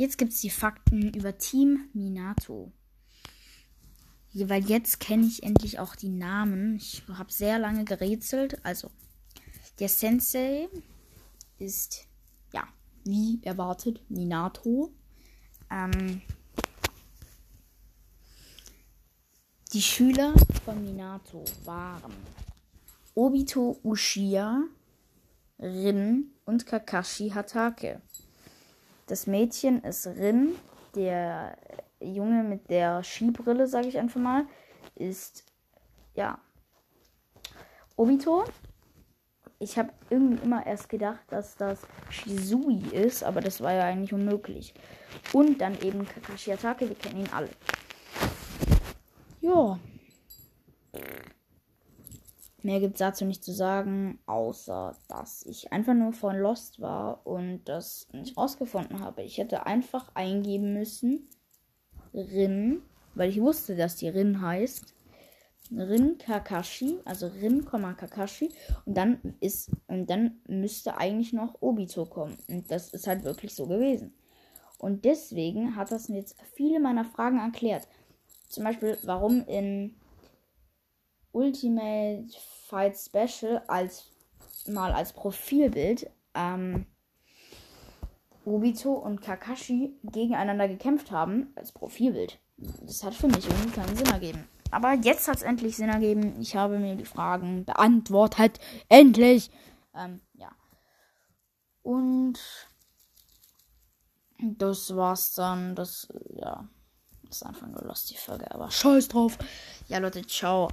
Jetzt gibt es die Fakten über Team Minato. Weil jetzt kenne ich endlich auch die Namen. Ich habe sehr lange gerätselt. Also, der Sensei ist, ja, wie erwartet, Minato. Ähm, die Schüler von Minato waren Obito Uchiha, Rin und Kakashi Hatake. Das Mädchen ist Rin, der Junge mit der Skibrille, sage ich einfach mal, ist ja Obito. Ich habe irgendwie immer erst gedacht, dass das Shizui ist, aber das war ja eigentlich unmöglich. Und dann eben Kakashi Atake, wir kennen ihn alle. Ja. Mehr gibt es dazu nicht zu sagen, außer dass ich einfach nur von Lost war und das nicht rausgefunden habe. Ich hätte einfach eingeben müssen Rin, weil ich wusste, dass die Rin heißt. Rin Kakashi, also Rin, Kakashi und dann ist und dann müsste eigentlich noch Obito kommen und das ist halt wirklich so gewesen. Und deswegen hat das mir jetzt viele meiner Fragen erklärt. Zum Beispiel, warum in Ultimate Fight Special als mal als Profilbild ähm, Obito und Kakashi gegeneinander gekämpft haben als Profilbild. Das hat für mich irgendwie keinen Sinn ergeben. Aber jetzt hat es endlich Sinn ergeben. Ich habe mir die Fragen beantwortet. Endlich! Ähm, ja. Und das war's dann. Das, ja. Das ist einfach nur lost, die Folge. Aber scheiß drauf. Ja, Leute, ciao.